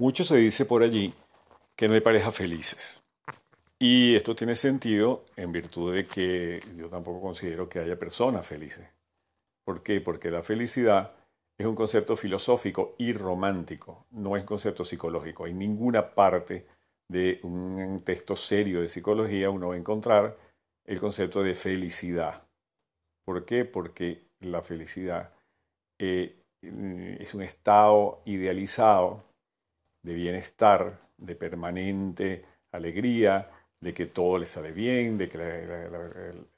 Mucho se dice por allí que no hay parejas felices. Y esto tiene sentido en virtud de que yo tampoco considero que haya personas felices. ¿Por qué? Porque la felicidad es un concepto filosófico y romántico, no es concepto psicológico. En ninguna parte de un texto serio de psicología uno va a encontrar el concepto de felicidad. ¿Por qué? Porque la felicidad eh, es un estado idealizado de bienestar, de permanente alegría, de que todo le sale bien, de que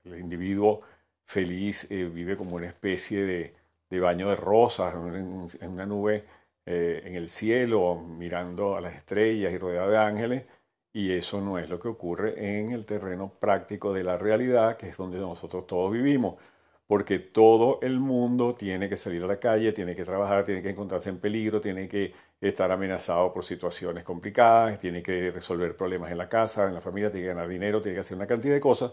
el, individuo feliz eh, vive como una especie de, baño de rosas en, una nube eh, en el cielo, mirando a las estrellas y rodeado de ángeles, y eso no es lo que ocurre en el terreno práctico de la realidad, que es donde nosotros todos vivimos porque todo el mundo tiene que salir a la calle, tiene que trabajar, tiene que encontrarse en peligro, tiene que estar amenazado por situaciones complicadas, tiene que resolver problemas en la casa, en la familia, tiene que ganar dinero, tiene que hacer una cantidad de cosas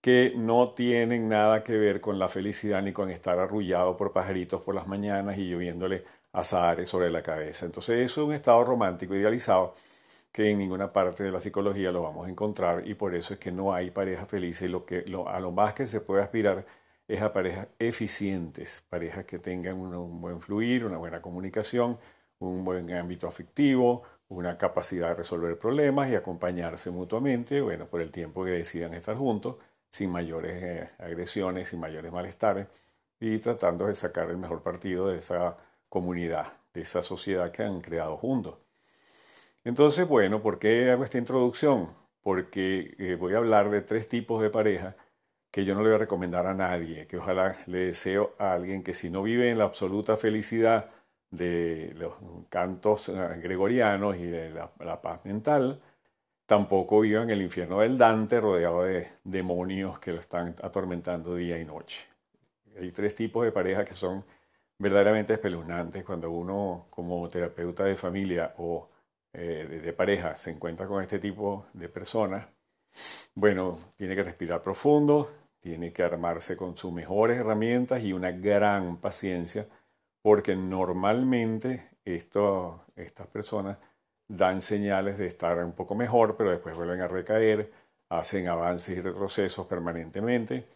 que no tienen nada que ver con la felicidad ni con estar arrullado por pajaritos por las mañanas y lloviéndole azares sobre la cabeza. Entonces eso es un estado romántico idealizado que en ninguna parte de la psicología lo vamos a encontrar y por eso es que no hay pareja feliz y lo que, a lo más que se puede aspirar es a parejas eficientes, parejas que tengan un, buen fluir, una buena comunicación, un buen ámbito afectivo, una capacidad de resolver problemas y acompañarse mutuamente, bueno, por el tiempo que decidan estar juntos, sin mayores eh, agresiones, sin mayores malestares, y tratando de sacar el mejor partido de esa comunidad, de esa sociedad que han creado juntos. Entonces, bueno, ¿por qué hago esta introducción? Porque eh, voy a hablar de tres tipos de parejas que yo no le voy a recomendar a nadie, que ojalá le deseo a alguien que si no vive en la absoluta felicidad de los cantos eh, gregorianos y de la, paz mental, tampoco viva en el infierno del Dante rodeado de demonios que lo están atormentando día y noche. Hay tres tipos de parejas que son verdaderamente espeluznantes cuando uno como terapeuta de familia o eh, de pareja se encuentra con este tipo de personas. Bueno, tiene que respirar profundo, tiene que armarse con sus mejores herramientas y una gran paciencia, porque normalmente estas personas dan señales de estar un poco mejor, pero después vuelven a recaer, hacen avances y retrocesos permanentemente.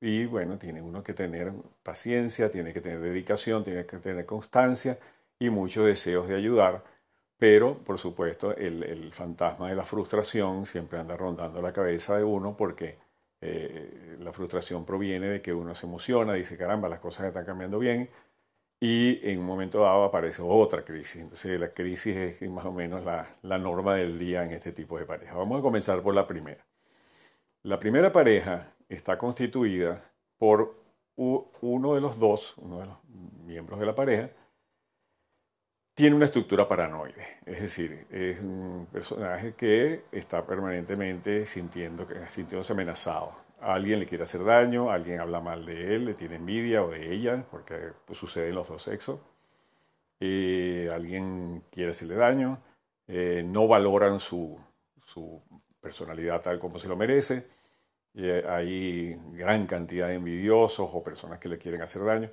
Y bueno, tiene uno que tener paciencia, tiene que tener dedicación, tiene que tener constancia y muchos deseos de ayudar. Pero, por supuesto, el, el fantasma de la frustración siempre anda rondando la cabeza de uno porque eh, la frustración proviene de que uno se emociona, dice, caramba, las cosas están cambiando bien, y en un momento dado aparece otra crisis. Entonces la crisis es más o menos la, norma del día en este tipo de pareja. Vamos a comenzar por la primera. La primera pareja está constituida por uno de los dos, uno de los miembros de la pareja, tiene una estructura paranoide, es decir, es un personaje que está permanentemente sintiendo, sintiéndose amenazado. Alguien le quiere hacer daño, alguien habla mal de él, le tiene envidia o de ella, porque pues, sucede en los dos sexos. Eh, alguien quiere hacerle daño, eh, no valoran su, su, personalidad tal como se lo merece. Eh, hay gran cantidad de envidiosos o personas que le quieren hacer daño.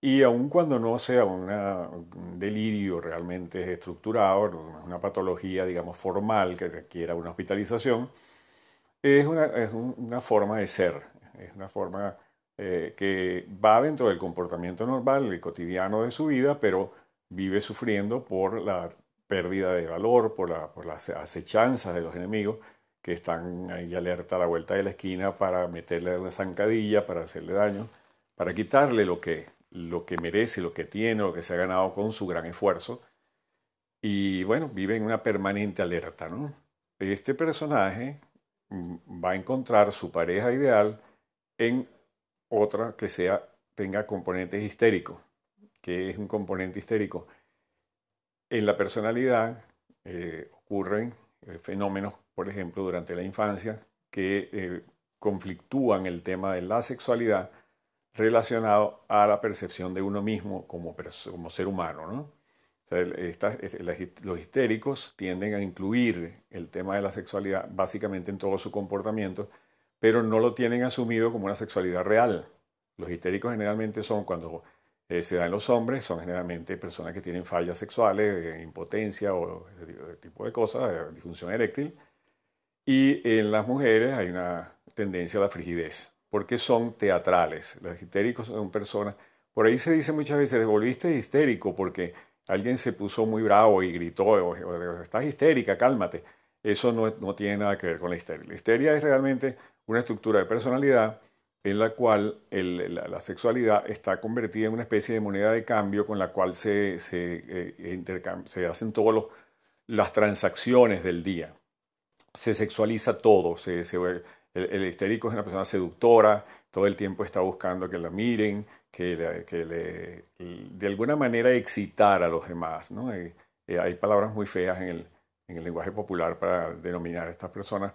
Y aun cuando no sea un delirio realmente estructurado, una patología, digamos, formal que requiera una hospitalización, es una, es una forma de ser, es una forma eh, que va dentro del comportamiento normal, el cotidiano de su vida, pero vive sufriendo por la pérdida de valor, por, la, por las acechanzas de los enemigos que están ahí alerta a la vuelta de la esquina para meterle una zancadilla, para hacerle daño, para quitarle lo que lo que merece, lo que tiene, lo que se ha ganado con su gran esfuerzo. Y bueno, vive en una permanente alerta, ¿no? Este personaje va a encontrar su pareja ideal en otra que sea, tenga componentes histéricos. que es un componente histérico? En la personalidad eh, ocurren eh, fenómenos, por ejemplo, durante la infancia, que eh, conflictúan el tema de la sexualidad relacionado a la percepción de uno mismo como, como ser humano. ¿no? Los histéricos tienden a incluir el tema de la sexualidad básicamente en todo su comportamiento, pero no lo tienen asumido como una sexualidad real. Los histéricos generalmente son cuando eh, se da en los hombres son generalmente personas que tienen fallas sexuales, impotencia o ese tipo de cosas, disfunción eréctil. Y en las mujeres hay una tendencia a la frigidez, porque son teatrales. Los histéricos son personas, por ahí se dice muchas veces, volviste histérico porque alguien se puso muy bravo y gritó, o, estás histérica, cálmate. Eso no, tiene nada que ver con la histeria. La histeria es realmente una estructura de personalidad en la cual la, sexualidad está convertida en una especie de moneda de cambio con la cual se, se, eh, hacen todas las transacciones del día. Se sexualiza todo. El, histérico es una persona seductora, todo el tiempo está buscando que la miren, que, le, de alguna manera excitar a los demás. ¿no? Eh, eh, hay palabras muy feas en el, en el lenguaje popular para denominar a estas personas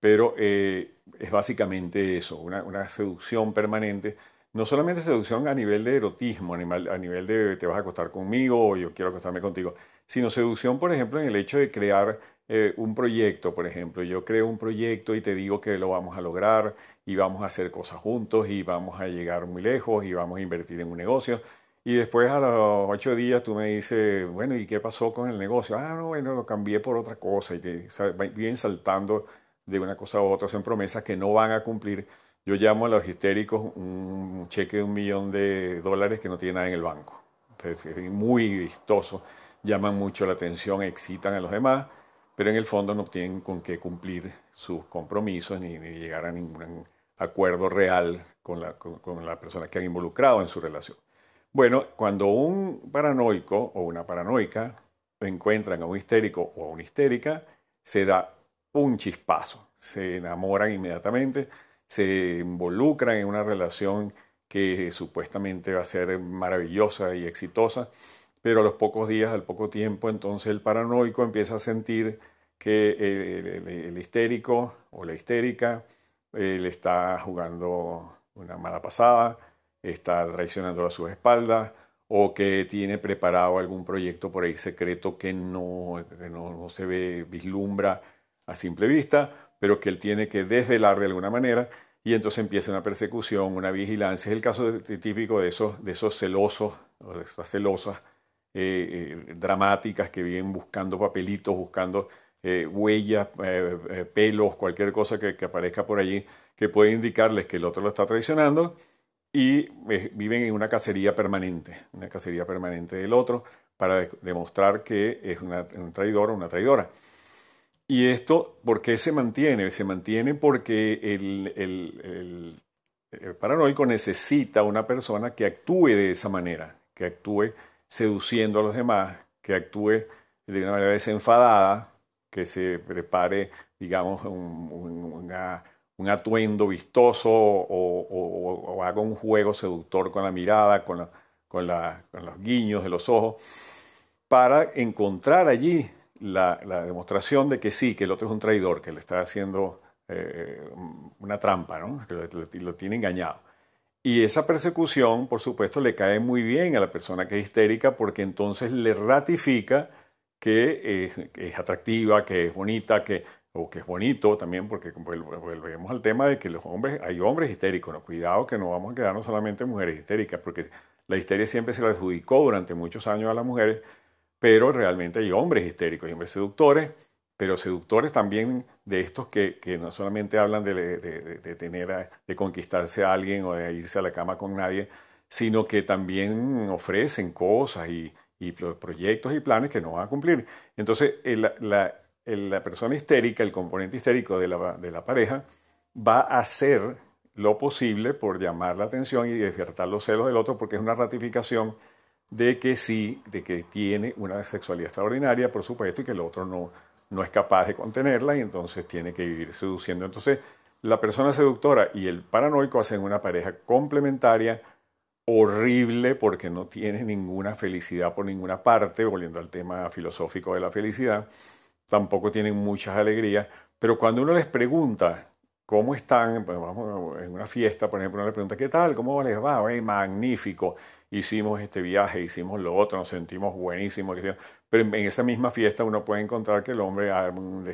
pero eh, es básicamente eso, una, seducción permanente. No solamente seducción a nivel de erotismo, a nivel, de te vas a acostar conmigo o yo quiero acostarme contigo, sino seducción, por ejemplo, en el hecho de crear eh, un proyecto, por ejemplo. Yo creo un proyecto y te digo que lo vamos a lograr y vamos a hacer cosas juntos y vamos a llegar muy lejos y vamos a invertir en un negocio. Y después a los ocho días tú me dices, bueno, ¿y qué pasó con el negocio? Ah, no, bueno, lo cambié por otra cosa y te vienen saltando de una cosa a otra, hacen promesas que no van a cumplir. Yo llamo a los histéricos un cheque de un millón de dólares que no tiene nada en el banco. Entonces, es muy vistoso, llaman mucho la atención, excitan a los demás, pero en el fondo no tienen con qué cumplir sus compromisos ni, llegar a ningún acuerdo real con la, con la persona que han involucrado en su relación. Bueno, cuando un paranoico o una paranoica encuentran a un histérico o a una histérica, se da un chispazo. Se enamoran inmediatamente, se involucran en una relación que supuestamente va a ser maravillosa y exitosa, pero a los pocos días, al poco tiempo, entonces el paranoico empieza a sentir que el, histérico o la histérica eh, le está jugando una mala pasada, está traicionando a sus espaldas o que tiene preparado algún proyecto por ahí secreto que no, no se ve, vislumbra a simple vista, pero que él tiene que desvelar de alguna manera y entonces empieza una persecución, una vigilancia. Es el caso típico de esos, de esos celosos, o de esas celosas eh, eh, dramáticas que vienen buscando papelitos, buscando eh, huellas, pelos, cualquier cosa que, aparezca por allí que puede indicarles que el otro lo está traicionando y viven en una cacería permanente, una cacería permanente del otro para demostrar que es un traidor o una traidora. Y esto, ¿por qué se mantiene? Se mantiene porque el, paranoico necesita una persona que actúe de esa manera, que actúe seduciendo a los demás, que actúe de una manera desenfadada, que se prepare, digamos, un, atuendo vistoso o, haga un juego seductor con la mirada, con, con los guiños de los ojos, para encontrar allí la, demostración de que sí, que el otro es un traidor, que le está haciendo eh, una trampa, ¿no? que lo, tiene engañado. Y esa persecución, por supuesto, le cae muy bien a la persona que es histérica porque entonces le ratifica que es, atractiva, que es bonita, que, o que es bonito también, porque volvemos al tema de que los hombres, hay hombres histéricos, ¿no? cuidado que no vamos a quedarnos solamente mujeres histéricas, porque la histeria siempre se la adjudicó durante muchos años a las mujeres, pero realmente hay hombres histéricos, hay hombres seductores, pero seductores también de estos que, no solamente hablan de, tener, de conquistarse a alguien o de irse a la cama con nadie, sino que también ofrecen cosas y, proyectos y planes que no van a cumplir. Entonces, la, la, persona histérica, el componente histérico de la, de la pareja, va a hacer lo posible por llamar la atención y despertar los celos del otro porque es una ratificación de que sí, de que tiene una sexualidad extraordinaria, por supuesto, y que el otro no, no es capaz de contenerla y entonces tiene que vivir seduciendo. Entonces, la persona seductora y el paranoico hacen una pareja complementaria horrible porque no tiene ninguna felicidad por ninguna parte, volviendo al tema filosófico de la felicidad, tampoco tienen muchas alegrías, pero cuando uno les pregunta cómo están, pues vamos, en una fiesta, por ejemplo, uno les pregunta, ¿qué tal? ¿Cómo les va? magnífico hicimos este viaje, hicimos lo otro, nos sentimos buenísimos. Pero en esa misma fiesta uno puede encontrar que el hombre ha un,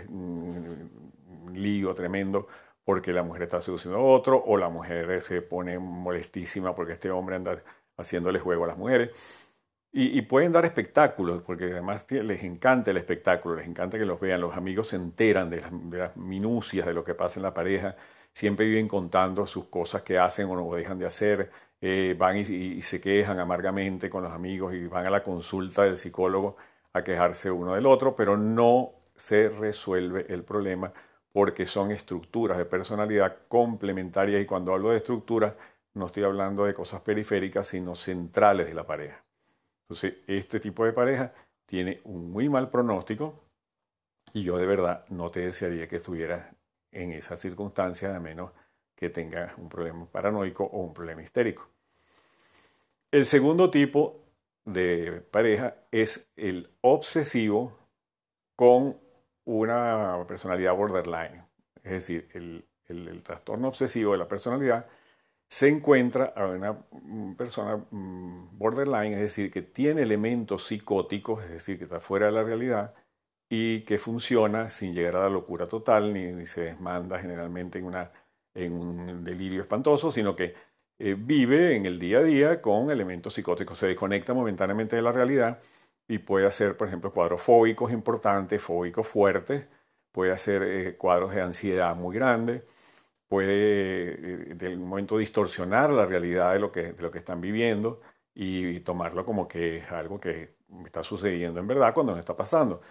lío tremendo porque la mujer está seduciendo a otro o la mujer se pone molestísima porque este hombre anda haciéndole juego a las mujeres. Y, pueden dar espectáculos, porque además les encanta el espectáculo, les encanta que los vean, los amigos se enteran de las, minucias de lo que pasa en la pareja, siempre viven contando sus cosas que hacen o no dejan de hacer, eh, van y, se quejan amargamente con los amigos y van a la consulta del psicólogo a quejarse uno del otro, pero no se resuelve el problema porque son estructuras de personalidad complementarias. Y cuando hablo de estructuras no estoy hablando de cosas periféricas, sino centrales de la pareja. Entonces, este tipo de pareja tiene un muy mal pronóstico y yo de verdad no te desearía que estuvieras en esa circunstancia a menos que tengas un problema paranoico o un problema histérico. El segundo tipo de pareja es el obsesivo con una personalidad borderline. Es decir, el, el trastorno obsesivo de la personalidad se encuentra a una persona mm, borderline, es decir, que tiene elementos psicóticos, es decir, que está fuera de la realidad y que funciona sin llegar a la locura total, ni, se desmanda generalmente en, una, en un delirio espantoso, sino que eh, vive en el día a día con elementos psicóticos, se desconecta momentáneamente de la realidad y puede hacer, por ejemplo, cuadros fóbicos importantes, fóbicos fuertes, puede hacer eh, cuadros de ansiedad muy grandes puede eh, de un momento distorsionar la realidad de lo que, de lo que están viviendo y, tomarlo como que es algo que está sucediendo en verdad cuando no está pasando.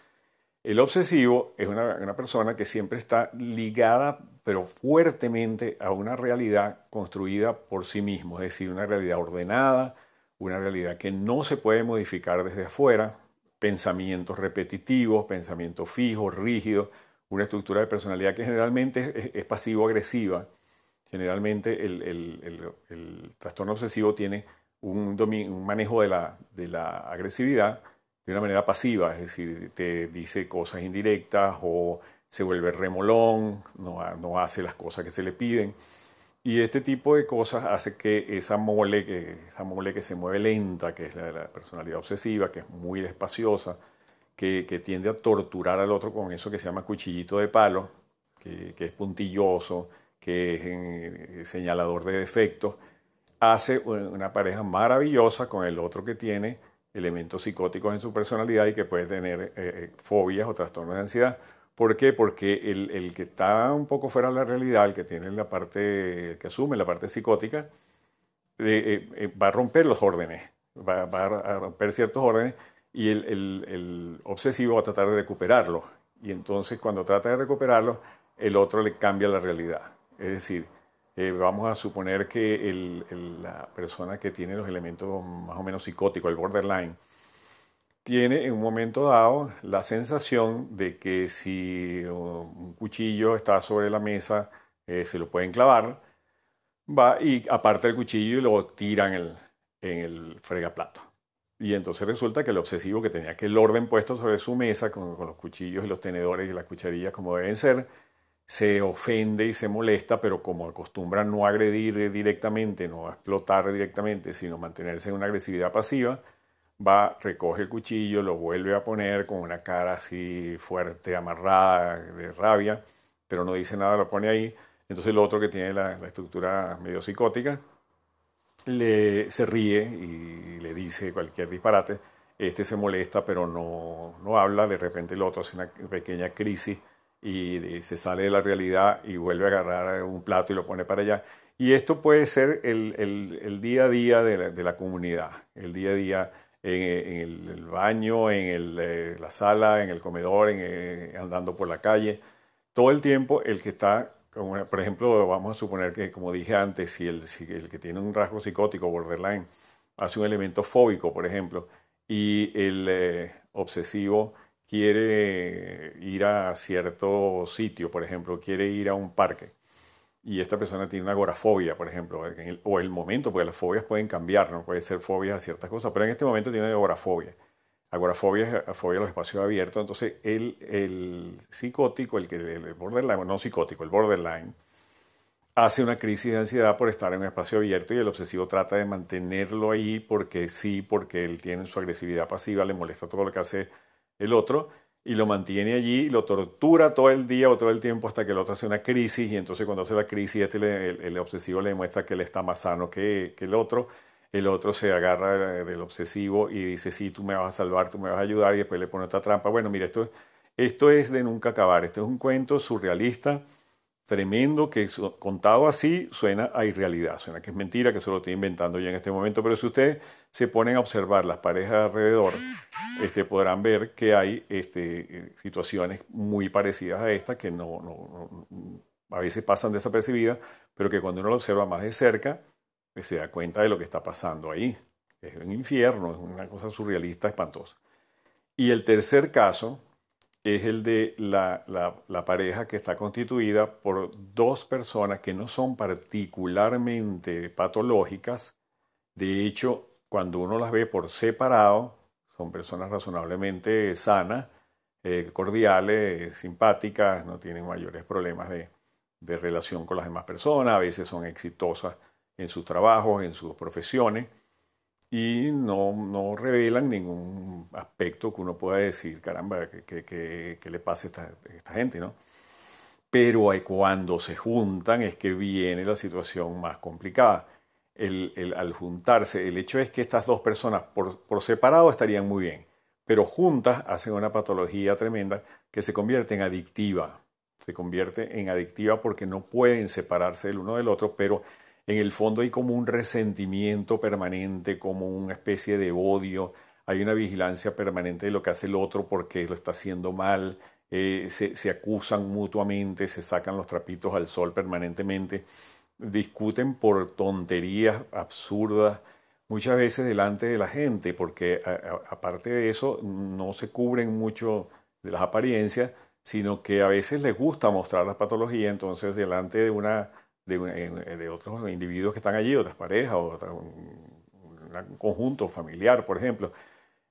El obsesivo es una, una, persona que siempre está ligada, pero fuertemente, a una realidad construida por sí mismo, es decir, una realidad ordenada, una realidad que no se puede modificar desde afuera, pensamientos repetitivos, pensamientos fijos, rígidos, una estructura de personalidad que generalmente es, pasivo-agresiva. Generalmente el, trastorno obsesivo tiene un, un manejo de la, de la, agresividad de una manera pasiva, es decir, te dice cosas indirectas o se vuelve remolón, no, no hace las cosas que se le piden. Y este tipo de cosas hace que esa mole que, esa mole que se mueve lenta, que es la, la personalidad obsesiva, que es muy despaciosa, que, tiende a torturar al otro con eso que se llama cuchillito de palo, que, es puntilloso, que es eh, señalador de defectos, hace una pareja maravillosa con el otro que tiene elementos psicóticos en su personalidad y que puede tener eh, eh, fobias o trastornos de ansiedad. ¿Por qué? Porque el, que está un poco fuera de la realidad, el que tiene la parte, que asume la parte psicótica, va a romper los órdenes, va, a romper ciertos órdenes y el, obsesivo va a tratar de recuperarlo. Y entonces cuando trata de recuperarlo, el otro le cambia la realidad. Es decir, eh, vamos a suponer que la persona que tiene los elementos más o menos psicóticos, el borderline, tiene en un momento dado la sensación de que si un cuchillo está sobre la mesa, eh, se lo pueden clavar, va y aparta el cuchillo y lo tira en el, en el fregaplato. Y entonces resulta que el obsesivo que tenía que el orden puesto sobre su mesa, con, los cuchillos y los tenedores y las cucharillas como deben ser, se ofende y se molesta, pero como acostumbra no agredir directamente, no explotar directamente, sino mantenerse en una agresividad pasiva, va, recoge el cuchillo, lo vuelve a poner con una cara así fuerte, amarrada, de rabia, pero no dice nada, lo pone ahí. Entonces el otro que tiene la estructura medio psicótica, le, se ríe y le dice cualquier disparate. Este se molesta, pero no, no habla. De repente el otro hace una pequeña crisis y se sale de la realidad y vuelve a agarrar un plato y lo pone para allá. Y esto puede ser el, el, día a día de la, comunidad, el día a día en, el, baño, en eh, la sala, en el comedor, en, eh, andando por la calle. Todo el tiempo el que está por ejemplo, vamos a suponer que, como dije antes, si el, el que tiene un rasgo psicótico, borderline, hace un elemento fóbico, por ejemplo, y el eh, obsesivo quiere ir a cierto sitio, por ejemplo, quiere ir a un parque, y esta persona tiene una agorafobia, por ejemplo, o el momento, porque las fobias pueden cambiar, no puede ser fobia a ciertas cosas, pero en este momento tiene agorafobia agorafobia es fobia a los espacios abiertos. Entonces, el, el psicótico, el que el borderline, no psicótico, el borderline, hace una crisis de ansiedad por estar en un espacio abierto y el obsesivo trata de mantenerlo ahí porque sí, porque él tiene su agresividad pasiva, le molesta todo lo que hace el otro y lo mantiene allí, lo tortura todo el día o todo el tiempo hasta que el otro hace una crisis y entonces cuando hace la crisis este el, obsesivo le demuestra que él está más sano que, que el otro el otro se agarra del obsesivo y dice, sí, tú me vas a salvar, tú me vas a ayudar, y después le pone otra trampa. Bueno, mira, esto, esto es de nunca acabar, esto es un cuento surrealista, tremendo, que contado así suena a irrealidad, suena que es mentira, que se lo estoy inventando yo en este momento, pero si ustedes se ponen a observar las parejas alrededor, este, podrán ver que hay este, situaciones muy parecidas a esta que no, no, a veces pasan desapercibidas, pero que cuando uno lo observa más de cerca, pues se da cuenta de lo que está pasando ahí. Es un infierno, es una cosa surrealista, espantosa. Y el tercer caso es el de la, la, pareja que está constituida por dos personas que no son particularmente patológicas. De hecho, cuando uno las ve por separado, son personas razonablemente sanas, eh, cordiales, simpáticas, no tienen mayores problemas de, de relación con las demás personas, a veces son exitosas en sus trabajos, en sus profesiones, y no, no revelan ningún aspecto que uno pueda decir, caramba, ¿qué, le pasa a esta, gente? ¿no? Pero cuando se juntan es que viene la situación más complicada. El, al juntarse, el hecho es que estas dos personas por, por separado estarían muy bien, pero juntas hacen una patología tremenda que se convierte en adictiva se convierte en adictiva porque no pueden separarse del uno del otro, pero en el fondo hay como un resentimiento permanente, como una especie de odio, hay una vigilancia permanente de lo que hace el otro porque lo está haciendo mal, eh, se, se, acusan mutuamente, se sacan los trapitos al sol permanentemente, discuten por tonterías absurdas, muchas veces delante de la gente, porque aparte de eso no se cubren mucho de las apariencias, sino que a veces les gusta mostrar las patologías, entonces delante de una de, de otros individuos que están allí, otras parejas, o un, conjunto familiar, por ejemplo,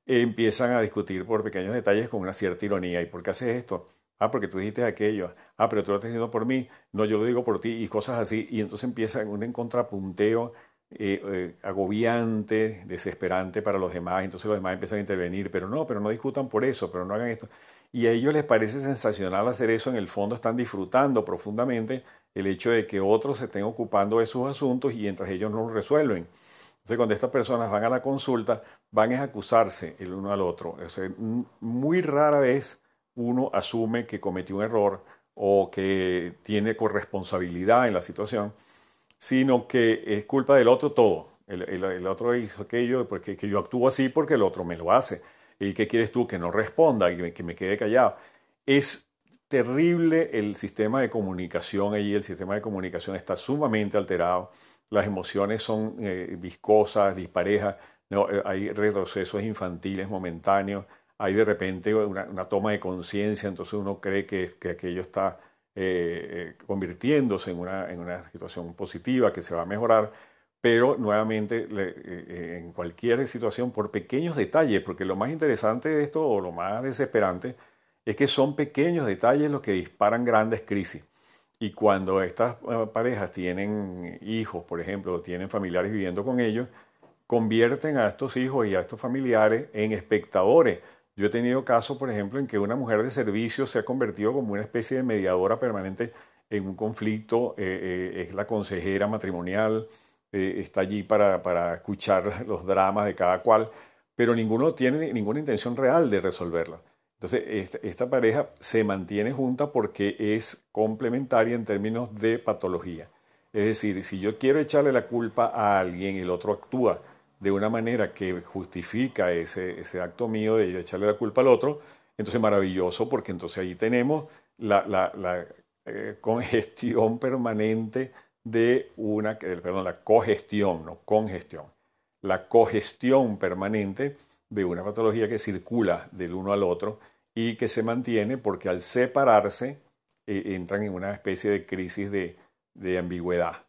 empiezan a discutir por pequeños detalles con una cierta ironía. ¿Y por qué haces esto? Ah, porque tú dijiste aquello. Ah, pero tú lo estás diciendo por mí. No, yo lo digo por ti y cosas así. Y entonces empieza un contrapunteo eh, eh, agobiante, desesperante para los demás. Entonces los demás empiezan a intervenir. Pero no, pero no discutan por eso, pero no hagan esto y a ellos les parece sensacional hacer eso, en el fondo están disfrutando profundamente el hecho de que otros se estén ocupando de sus asuntos y mientras ellos no lo resuelven. Entonces, cuando estas personas van a la consulta, van a acusarse el uno al otro. muy rara vez uno asume que cometió un error o que tiene corresponsabilidad en la situación, sino que es culpa del otro todo. El, otro hizo aquello porque que yo actúo así porque el otro me lo hace. ¿Y qué quieres tú? Que no responda, que me, que me quede callado. Es terrible el sistema de comunicación allí, el sistema de comunicación está sumamente alterado, las emociones son eh, viscosas, disparejas, no, eh, hay retrocesos infantiles momentáneos, hay de repente una, toma de conciencia, entonces uno cree que, que aquello está eh, convirtiéndose en una, en una situación positiva, que se va a mejorar, pero nuevamente eh, eh, en cualquier situación por pequeños detalles, porque lo más interesante de esto o lo más desesperante es que son pequeños detalles los que disparan grandes crisis. Y cuando estas eh, parejas tienen hijos, por ejemplo, o tienen familiares viviendo con ellos, convierten a estos hijos y a estos familiares en espectadores. Yo he tenido casos, por ejemplo, en que una mujer de servicio se ha convertido como una especie de mediadora permanente en un conflicto, es la consejera matrimonial, eh, está allí para, para, escuchar los dramas de cada cual, pero ninguno tiene ninguna intención real de resolverla. Entonces, esta, pareja se mantiene junta porque es complementaria en términos de patología. Es decir, si yo quiero echarle la culpa a alguien el otro actúa de una manera que justifica ese, ese acto mío de echarle la culpa al otro, entonces maravilloso porque entonces ahí tenemos la, eh, congestión permanente de una, perdón, la cogestión, no congestión, la cogestión permanente de una patología que circula del uno al otro y que se mantiene porque al separarse eh, entran en una especie de crisis de, ambigüedad.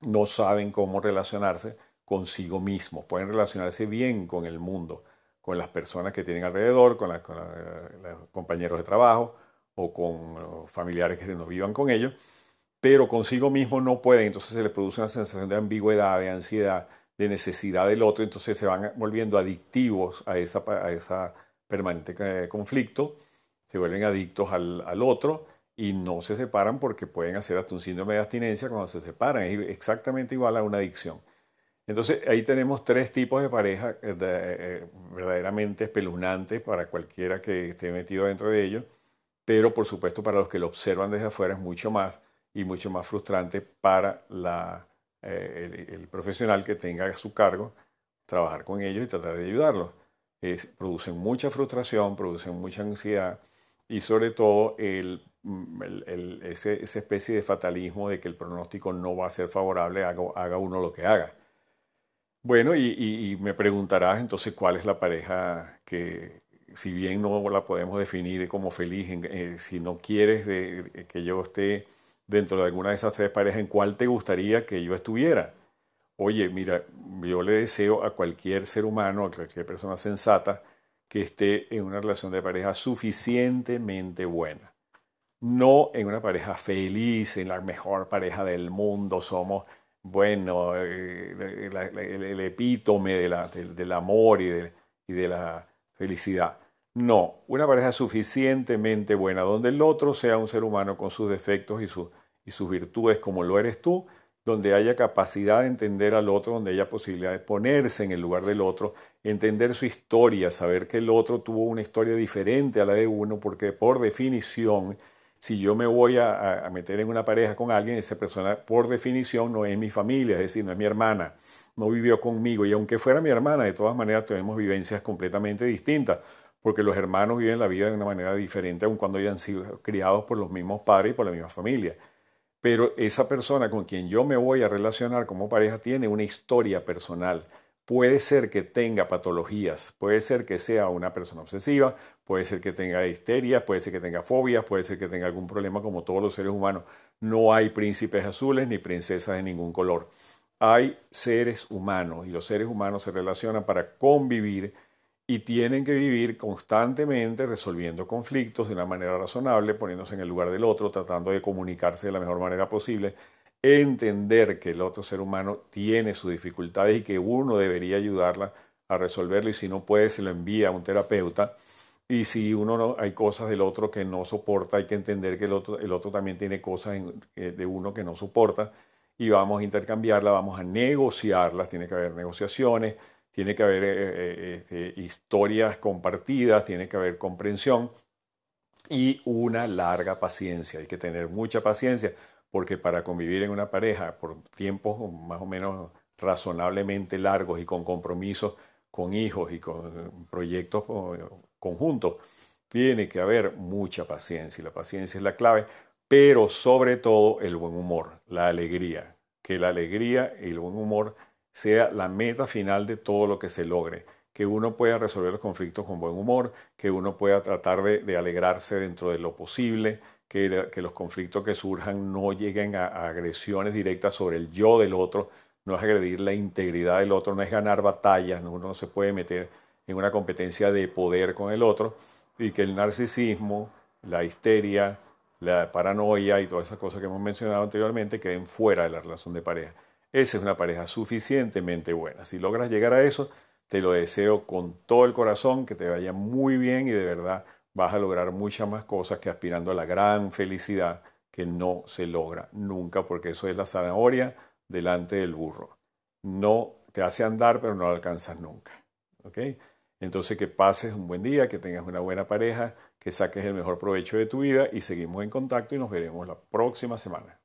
No saben cómo relacionarse consigo mismos, pueden relacionarse bien con el mundo, con las personas que tienen alrededor, con, los compañeros de trabajo o con familiares que no vivan con ellos, pero consigo mismo no pueden, entonces se le produce una sensación de ambigüedad, de ansiedad, de necesidad del otro, entonces se van volviendo adictivos a esa, a esa permanente eh, conflicto, se vuelven adictos al, al, otro y no se separan porque pueden hacer hasta un síndrome de abstinencia cuando se separan, es exactamente igual a una adicción. Entonces ahí tenemos tres tipos de pareja eh, eh, verdaderamente espeluznantes para cualquiera que esté metido dentro de ellos, pero por supuesto para los que lo observan desde afuera es mucho más y mucho más frustrante para la, eh, el, profesional que tenga a su cargo trabajar con ellos y tratar de ayudarlos. Producen mucha frustración, producen mucha ansiedad y sobre todo el, mm, ese, esa especie de fatalismo de que el pronóstico no va a ser favorable, haga uno lo que haga. Bueno, y, me preguntarás entonces cuál es la pareja que, si bien no la podemos definir como feliz, eh, si no quieres que yo esté dentro de alguna de esas tres parejas, ¿en cuál te gustaría que yo estuviera? Oye, mira, yo le deseo a cualquier ser humano, a cualquier persona sensata, que esté en una relación de pareja suficientemente buena. No en una pareja feliz, en la mejor pareja del mundo, somos bueno, eh, el, epítome del, amor y de, la felicidad. No, una pareja suficientemente buena, donde el otro sea un ser humano con sus defectos y, y sus virtudes como lo eres tú, donde haya capacidad de entender al otro, donde haya posibilidad de ponerse en el lugar del otro, entender su historia, saber que el otro tuvo una historia diferente a la de uno, porque por definición si yo me voy a, meter en una pareja con alguien, esa persona por definición no es mi familia, es decir, no es mi hermana, no vivió conmigo. Y aunque fuera mi hermana, de todas maneras tenemos vivencias completamente distintas, porque los hermanos viven la vida de una manera diferente, aun cuando hayan sido criados por los mismos padres y por la misma familia. Pero esa persona con quien yo me voy a relacionar como pareja tiene una historia personal Puede ser que tenga patologías, puede ser que sea una persona obsesiva, puede ser que tenga histeria, puede ser que tenga fobias, puede ser que tenga algún problema como todos los seres humanos. No hay príncipes azules ni princesas de ningún color. Hay seres humanos y los seres humanos se relacionan para convivir y tienen que vivir constantemente resolviendo conflictos de una manera razonable, poniéndose en el lugar del otro, tratando de comunicarse de la mejor manera posible entender que el otro ser humano tiene sus dificultades y que uno debería ayudarla a resolverlo y si no puede se lo envía a un terapeuta. Y si uno no hay cosas del otro que no soporta hay que entender que el otro, el otro también tiene cosas eh, de uno que no soporta y vamos a intercambiarlas, vamos a negociarlas, tiene que haber negociaciones, tiene que haber eh, eh, este, historias compartidas, tiene que haber comprensión y una larga paciencia, hay que tener mucha paciencia porque para convivir en una pareja por tiempos más o menos razonablemente largos y con compromisos con hijos y con proyectos conjuntos, tiene que haber mucha paciencia y la paciencia es la clave, pero sobre todo el buen humor, la alegría, que la alegría y el buen humor sea la meta final de todo lo que se logre, que uno pueda resolver los conflictos con buen humor, que uno pueda tratar de, alegrarse dentro de lo posible, que, los conflictos que surjan no lleguen a, agresiones directas sobre el yo del otro, no es agredir la integridad del otro, no es ganar batallas, uno no se puede meter en una competencia de poder con el otro, y que el narcisismo, la histeria, la paranoia y todas esas cosas que hemos mencionado anteriormente queden fuera de la relación de pareja. Esa es una pareja suficientemente buena. Si logras llegar a eso, te lo deseo con todo el corazón, que te vaya muy bien y de verdad vas a lograr muchas más cosas que aspirando a la gran felicidad que no se logra nunca, porque eso es la zanahoria delante del burro. No te hace andar, pero no alcanzas nunca. ¿Ok? Entonces que pases un buen día, que tengas una buena pareja, que saques el mejor provecho de tu vida y seguimos en contacto y nos veremos la próxima semana.